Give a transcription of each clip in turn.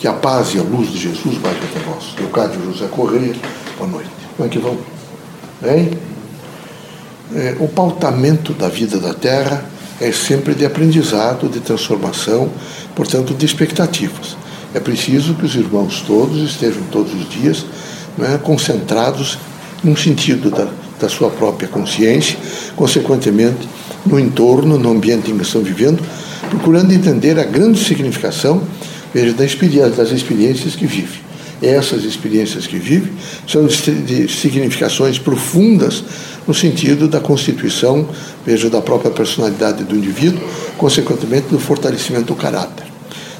Que a paz e a luz de Jesus baixe até vós. Leocádio José Correia, boa noite. Como é que vão? Bem? É, o pautamento da vida da Terra é sempre de aprendizado, de transformação, portanto, de expectativas. É preciso que os irmãos todos estejam todos os dias é, concentrados num sentido da, da sua própria consciência, consequentemente, no entorno, no ambiente em que estão vivendo, procurando entender a grande significação veja, das experiências que vive. Essas experiências que vive são de significações profundas no sentido da constituição, veja, da própria personalidade do indivíduo, consequentemente do fortalecimento do caráter.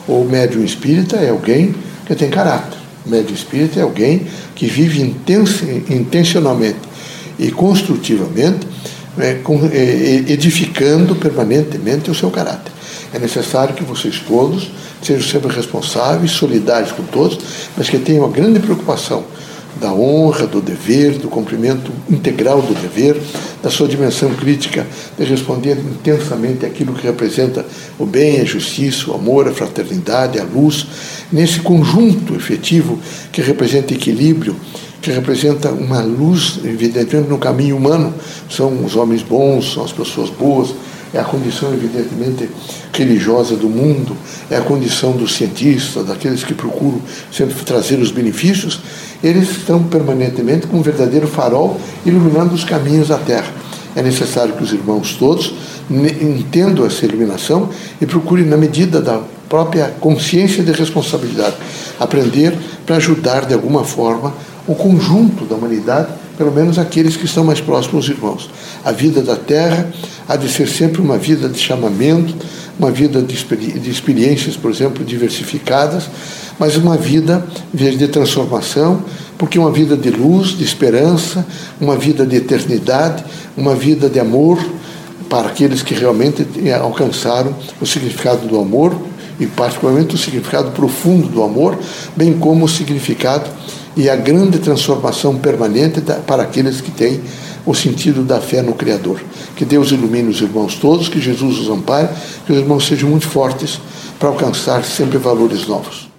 O médium espírita é alguém que tem caráter. O médium espírita é alguém que vive intencionalmente e construtivamente, edificando permanentemente o seu caráter. É necessário que vocês todos sejam sempre responsáveis, solidários com todos, mas que tenham uma grande preocupação da honra, do dever, do cumprimento integral do dever, da sua dimensão crítica de responder intensamente aquilo que representa o bem, a justiça, o amor, a fraternidade, a luz, nesse conjunto efetivo que representa equilíbrio, que representa uma luz, evidentemente, no caminho humano. São os homens bons, são as pessoas boas, é a condição, evidentemente, religiosa do mundo, é a condição dos cientistas, daqueles que procuram sempre trazer os benefícios, eles estão permanentemente com um verdadeiro farol iluminando os caminhos da Terra. É necessário que os irmãos todos entendam essa iluminação e procurem, na medida da própria consciência de responsabilidade, aprender para ajudar de alguma forma o conjunto da humanidade, pelo menos aqueles que estão mais próximos aos irmãos. A vida da Terra há de ser sempre uma vida de chamamento, uma vida de, experi de experiências, por exemplo, diversificadas, mas uma vida de transformação, porque uma vida de luz, de esperança, uma vida de eternidade, uma vida de amor para aqueles que realmente alcançaram o significado do amor e particularmente o significado profundo do amor, bem como o significado e a grande transformação permanente para aqueles que têm o sentido da fé no Criador. Que Deus ilumine os irmãos todos, que Jesus os ampare, que os irmãos sejam muito fortes para alcançar sempre valores novos.